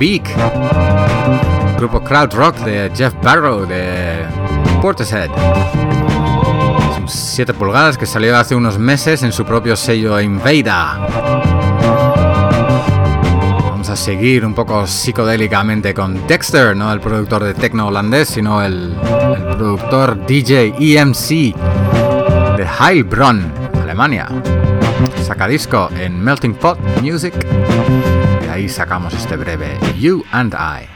Beak, grupo crowd rock de Jeff Barrow de Portishead. 7 pulgadas que salió hace unos meses en su propio sello Invada. Vamos a seguir un poco psicodélicamente con Dexter, no el productor de techno holandés, sino el, el productor DJ EMC de Heilbronn, Alemania. Saca disco en Melting Pot Music. De ahí sacamos este breve You and I.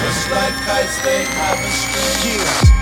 Just like kites, they have a string. Yeah.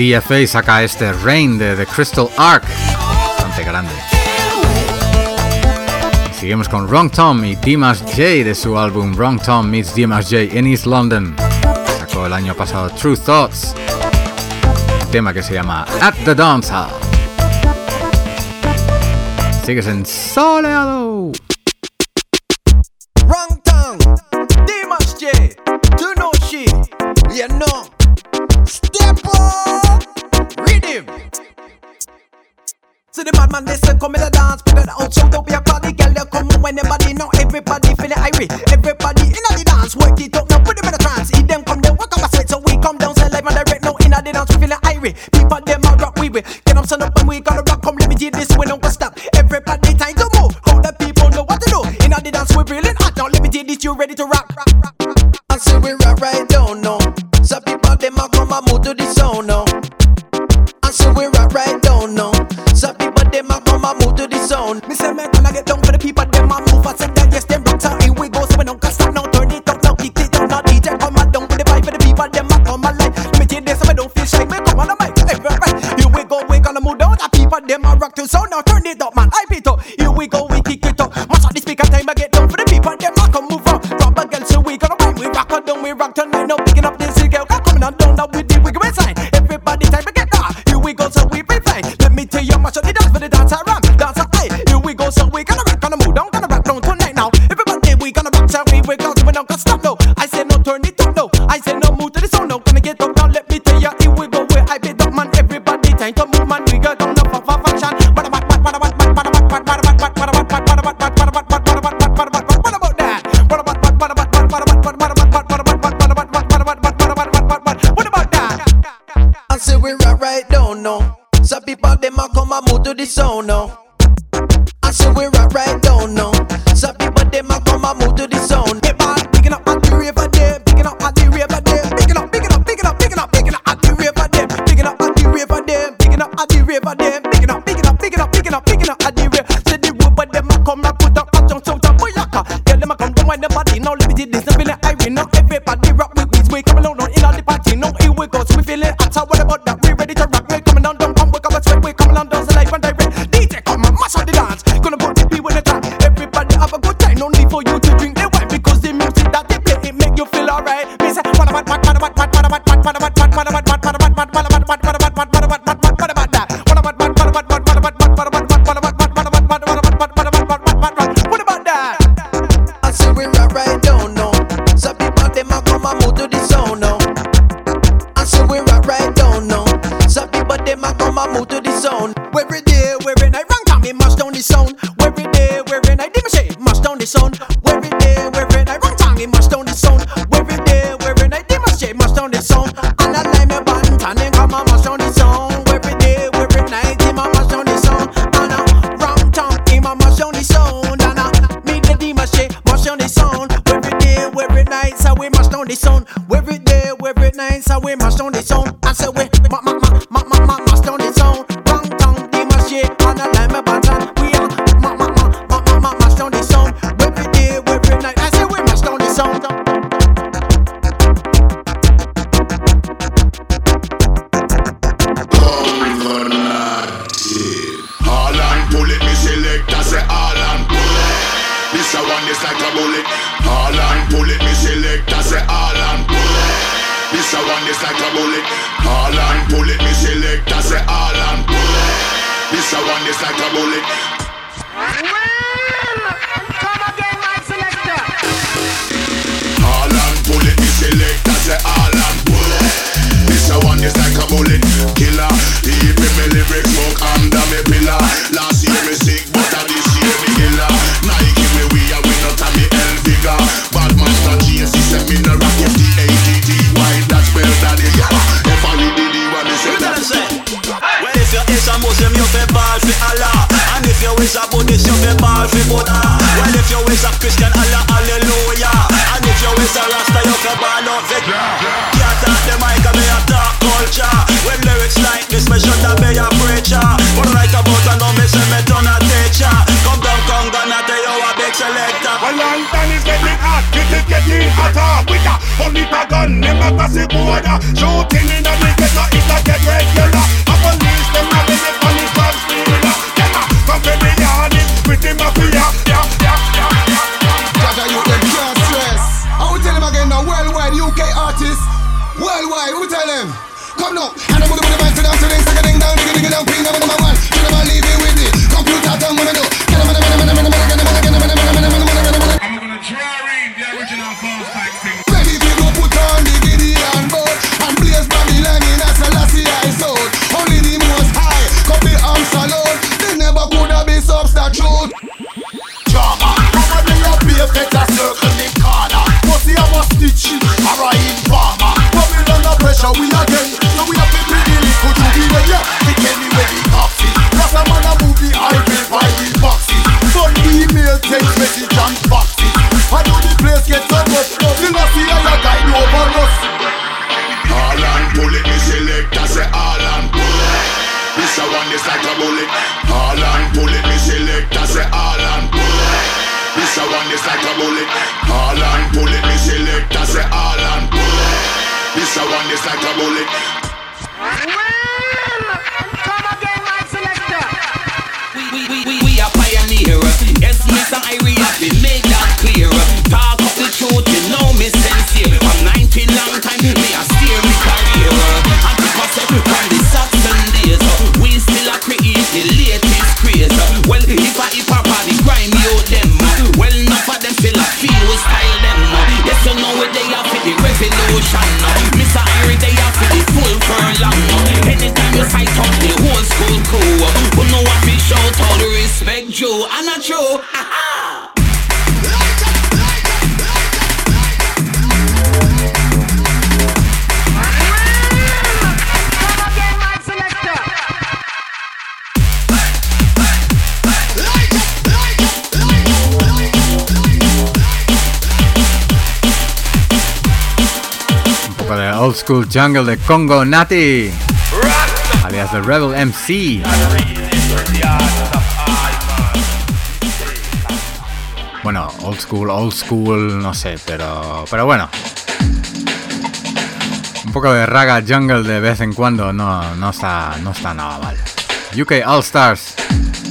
TFA saca este Rain de The Crystal Ark, bastante grande. Seguimos con Wrong Tom y Dimas J de su álbum Wrong Tom meets Dimas J in East London. Sacó el año pasado True Thoughts, tema que se llama At the Dance Hall. Sigues en soleado. See the madman, they say come in the dance, put it out, so don't be a party, girl. They come when everybody know. everybody feeling irie. Everybody in the dance, work it up now, put them in the trance. Eat them come, down, walk up a sweat, so we come down, say live and direct now in the dance, we feeling irie. People them out rock, we will get them stand up and we gotta rock. Come, let me do this, we don't go stop. Everybody time to move, All the people know what to do. In the dance, we feeling hot now, let me do this, you ready to rock? rock, rock. I say we rock right down now, so people them out come and move to the zone, now. no. just like a bullet. All and pull it, me select, I say all and pull it. This a one This like a bullet. Well, come again, my selector. All and pull it, me select, I say all and pull it. This a one This like a bullet. Killer, he me lyrics, smoke under me pillar. Last year me sick. fi butter Well if you is a Christian Allah hallelujah. And if you is a Rasta you fi ball out it Can't talk the mic and me a talk culture. When lyrics like this me should a be a preacher. But right about I know me say me done a teacher. Come down come, and I tell you a big selector. Well long time is getting hot, it is getting hotter With a only a gun, never pass the border. Shooting in the ghetto, it a get regular. Why, who tell them? Come now, and I'm gonna put the back to down to the second thing down, digga digga down, ping, down, my one, you know I leave it with it. Computer, tell me what I do. Get him, man, man, man, man, man, man. Jungle de Congo Nati, alias The Rebel MC. Bueno, old school, old school, no sé, pero, pero bueno. Un poco de raga jungle de vez en cuando no, no, está, no está nada mal. UK All Stars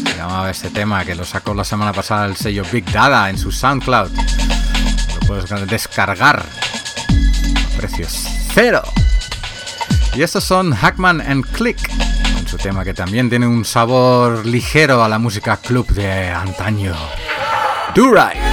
se llamaba este tema que lo sacó la semana pasada el sello Big Dada en su SoundCloud. Lo puedes descargar precios Cero. Y estos son Hackman and Click, con su tema que también tiene un sabor ligero a la música club de antaño. Do right.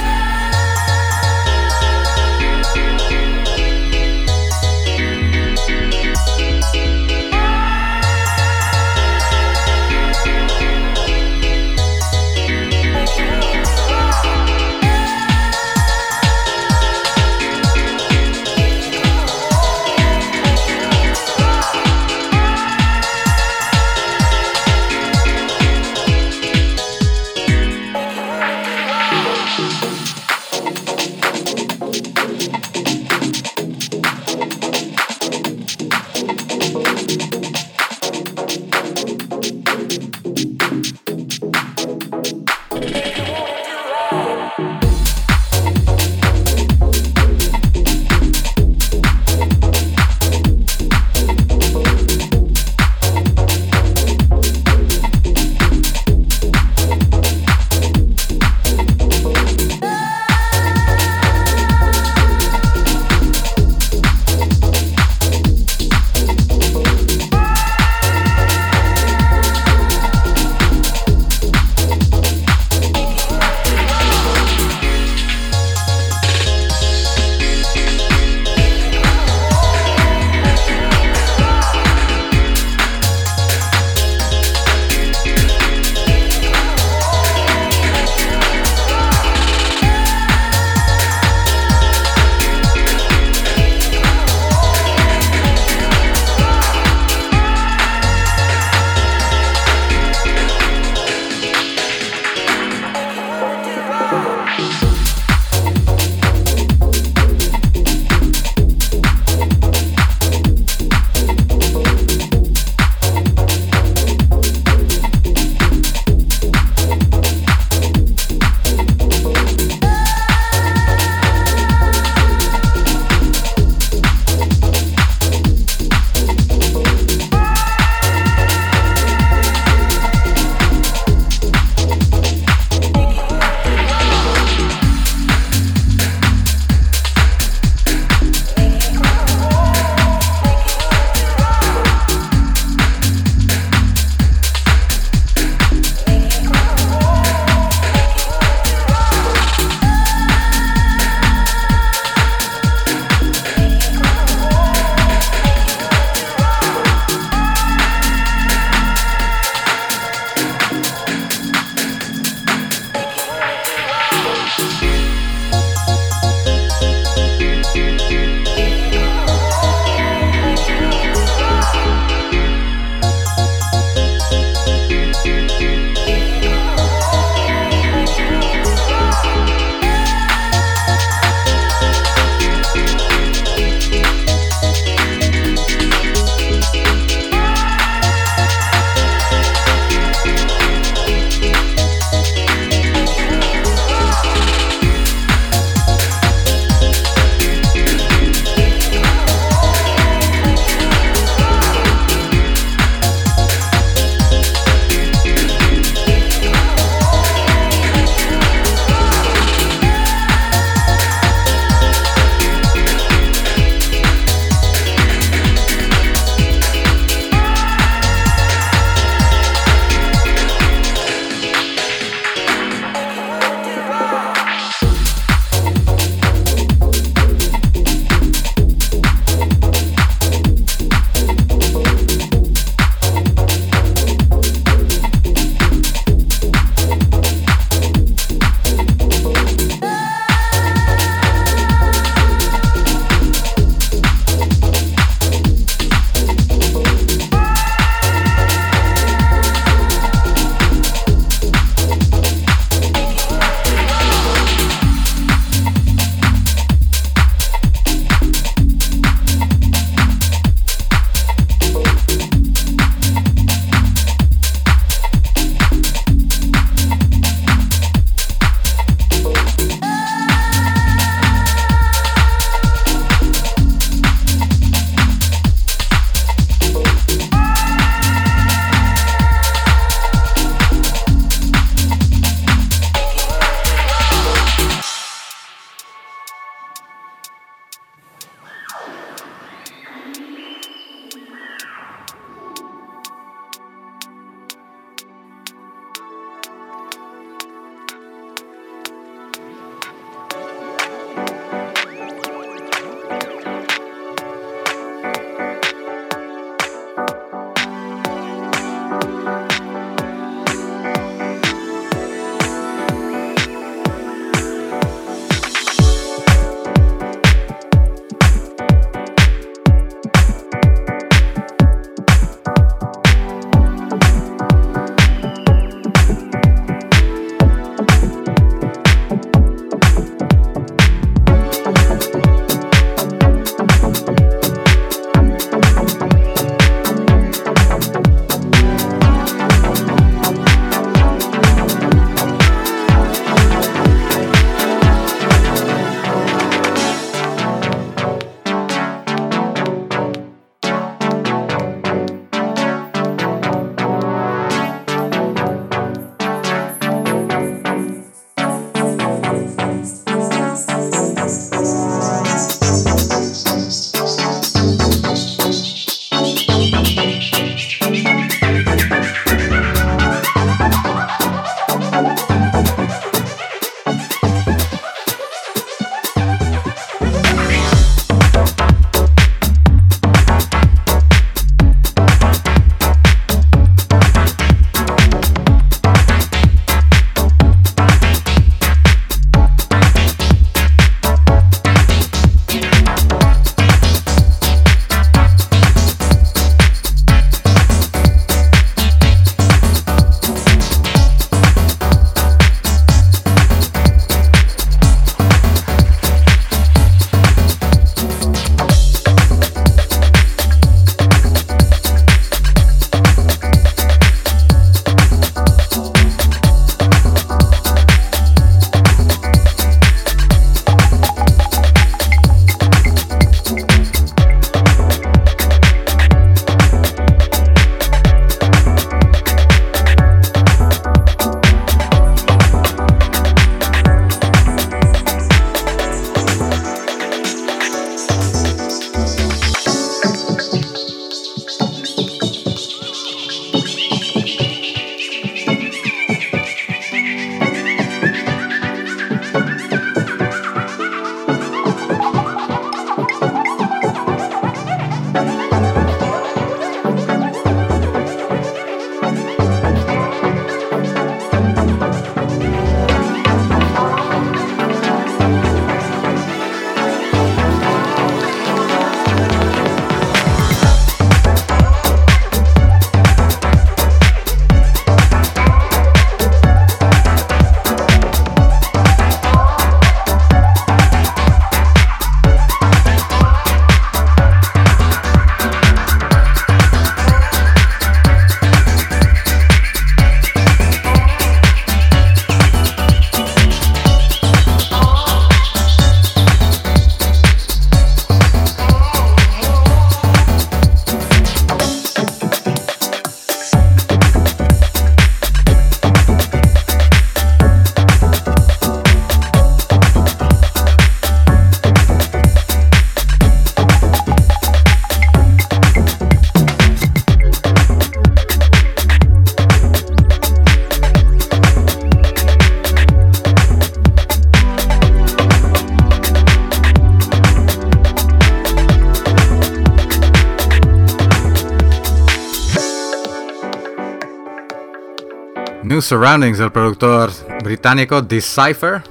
Surroundings del productor británico Decipher.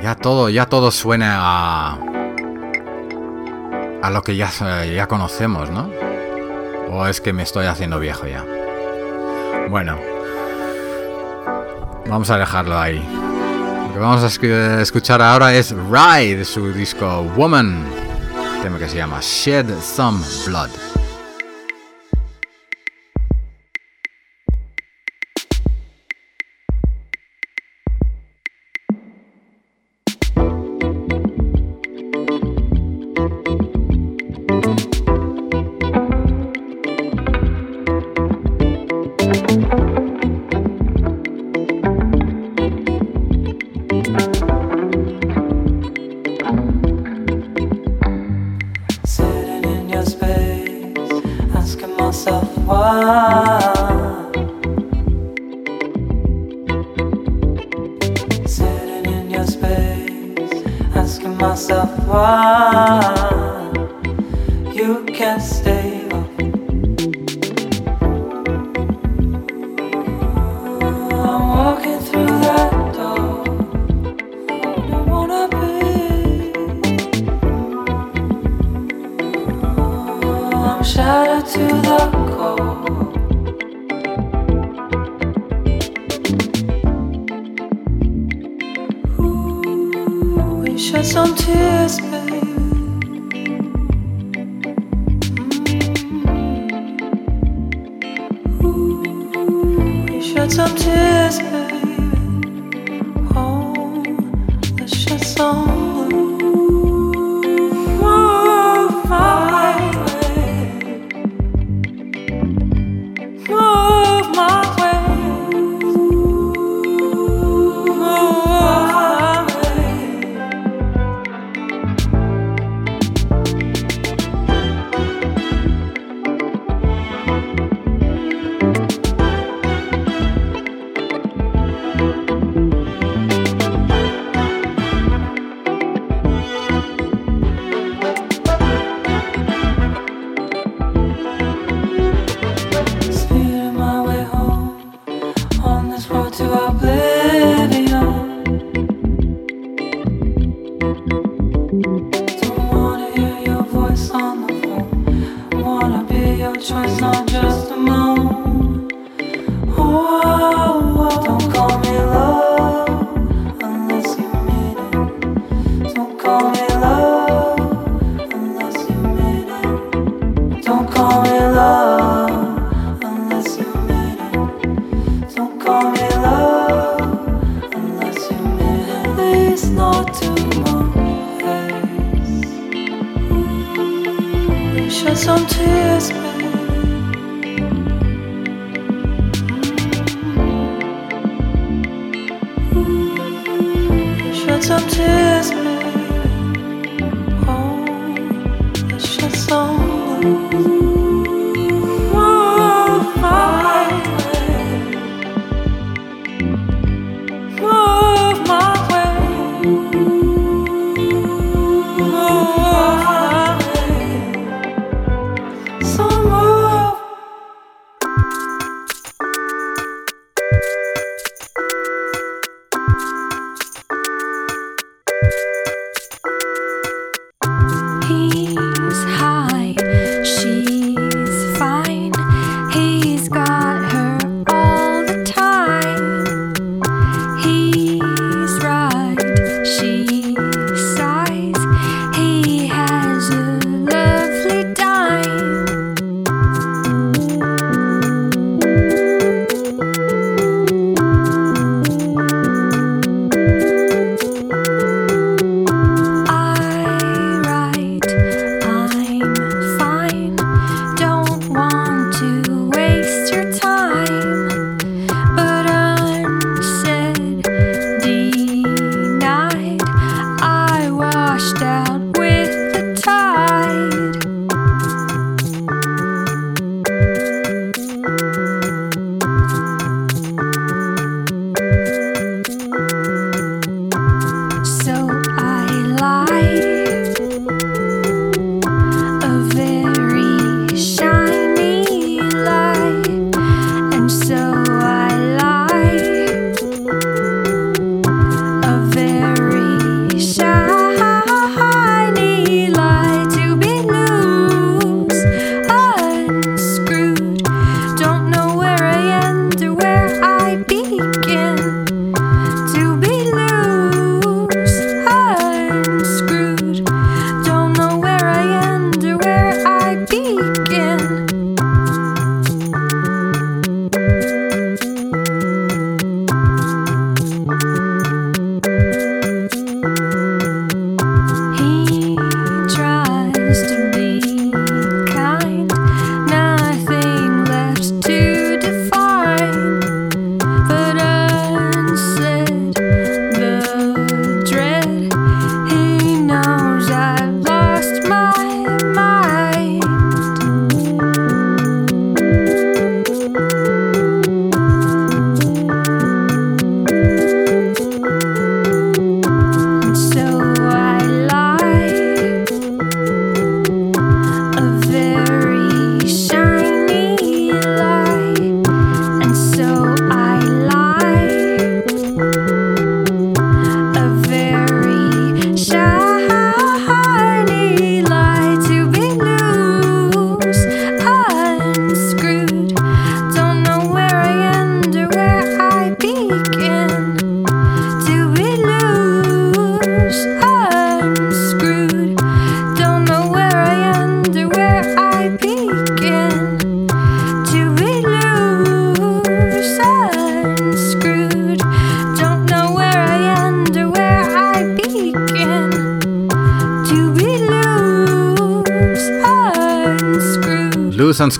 Ya todo, ya todo suena a. a lo que ya, ya conocemos, ¿no? ¿O es que me estoy haciendo viejo ya? Bueno, vamos a dejarlo ahí. Lo que vamos a escuchar ahora es Ride, su disco Woman, tema que se llama Shed Some Blood.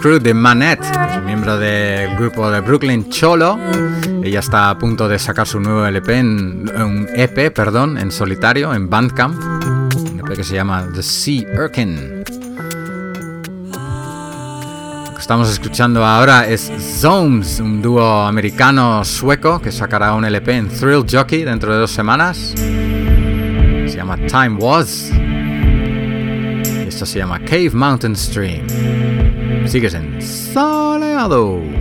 Unscrew de Manette, miembro del grupo de Brooklyn Cholo. Ella está a punto de sacar su nuevo LP, en, un EP, perdón, en solitario, en Bandcamp. Un EP que se llama The Sea Erkin. Lo que estamos escuchando ahora es Zones, un dúo americano-sueco que sacará un LP en Thrill Jockey dentro de dos semanas. Se llama Time Was. Esto se llama Cave Mountain Stream. Sigues en Soleado.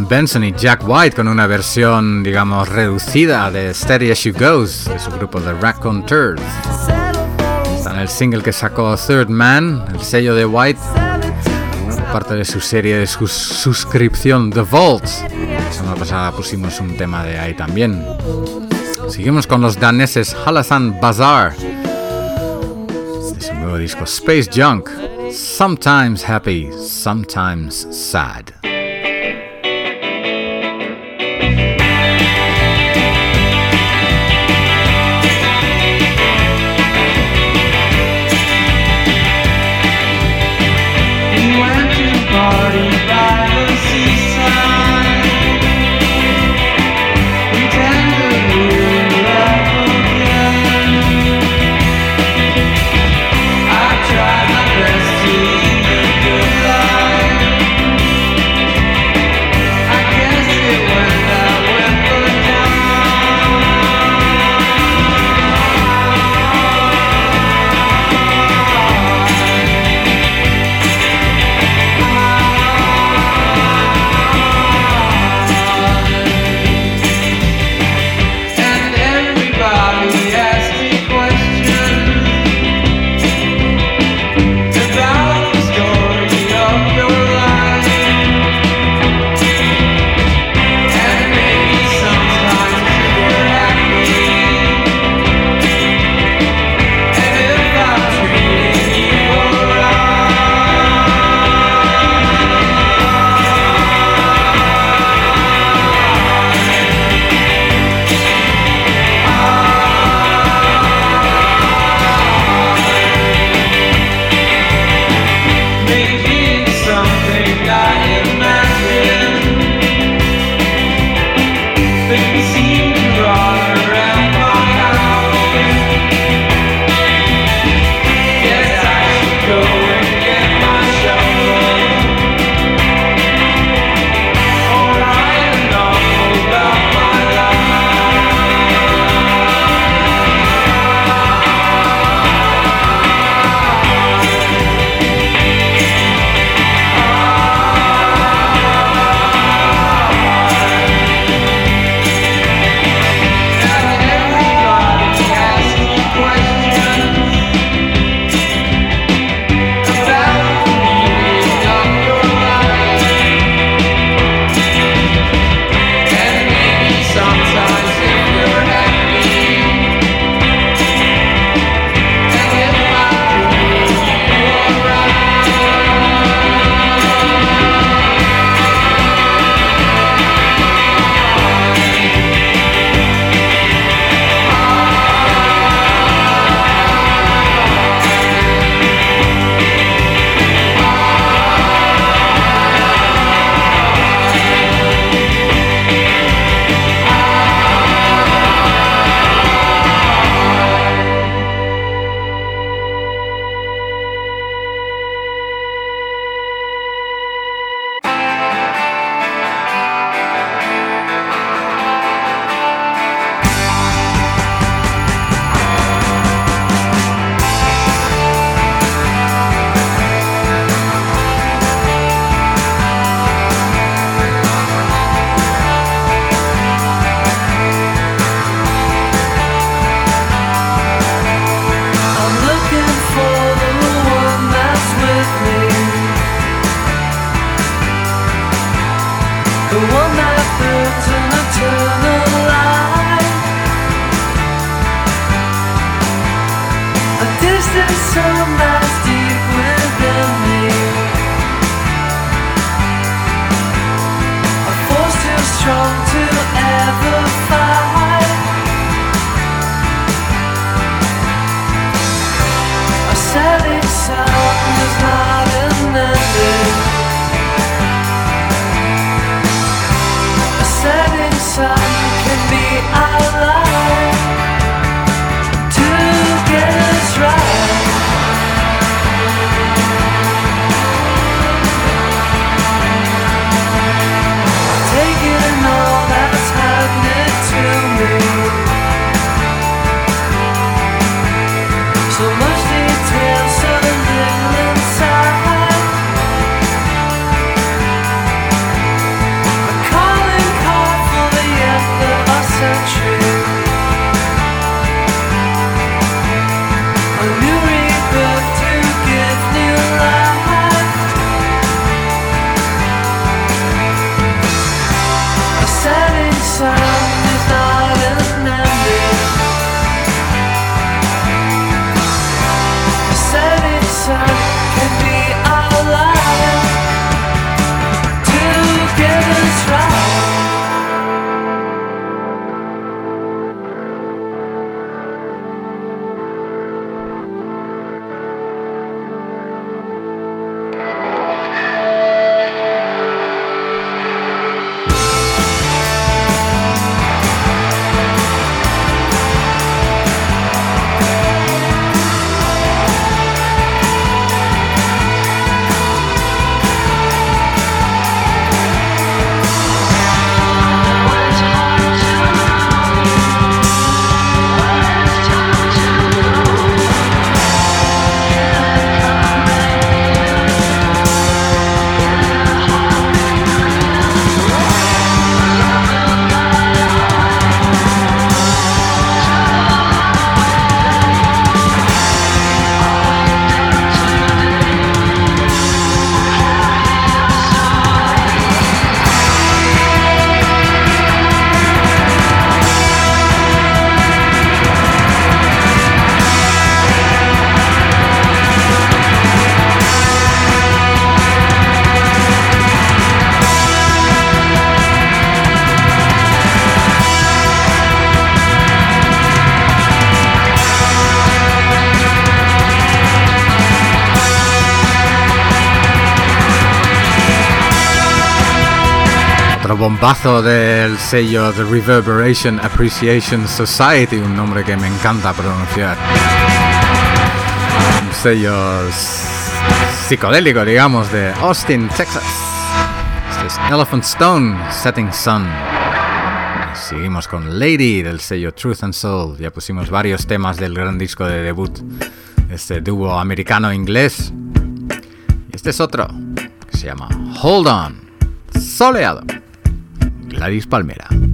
Benson y Jack White con una versión, digamos, reducida de Steady As You Goes de su grupo The Raconteurs. Está en el single que sacó Third Man, el sello de White, parte de su serie de suscripción The Vault. La semana pasada pusimos un tema de ahí también. Seguimos con los daneses Halathan Bazaar. Este es un nuevo disco Space Junk. Sometimes happy, sometimes sad. Bombazo del sello The Reverberation Appreciation Society, un nombre que me encanta pronunciar. Un sello psicodélico, digamos, de Austin, Texas. Este es Elephant Stone, Setting Sun. seguimos con Lady del sello Truth and Soul. Ya pusimos varios temas del gran disco de debut, este dúo americano-inglés. Y este es otro, que se llama Hold On, soleado. Gladys Palmera.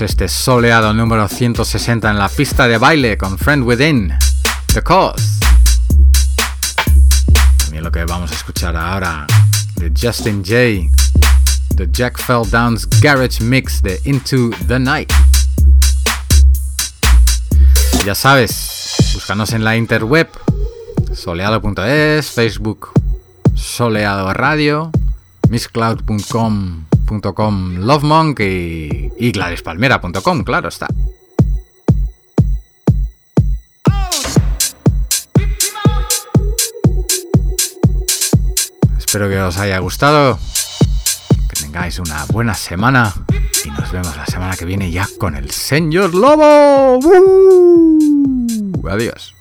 Este soleado número 160 en la pista de baile con Friend Within, The Cause. También lo que vamos a escuchar ahora de Justin J, The Jack Fell Down's Garage Mix de Into the Night. Ya sabes, búscanos en la interweb, soleado.es, Facebook, Soleado Radio, misscloud.com.com, Lovemonk y, y claro está. Espero que os haya gustado, que tengáis una buena semana y nos vemos la semana que viene ya con el señor Lobo. Adiós.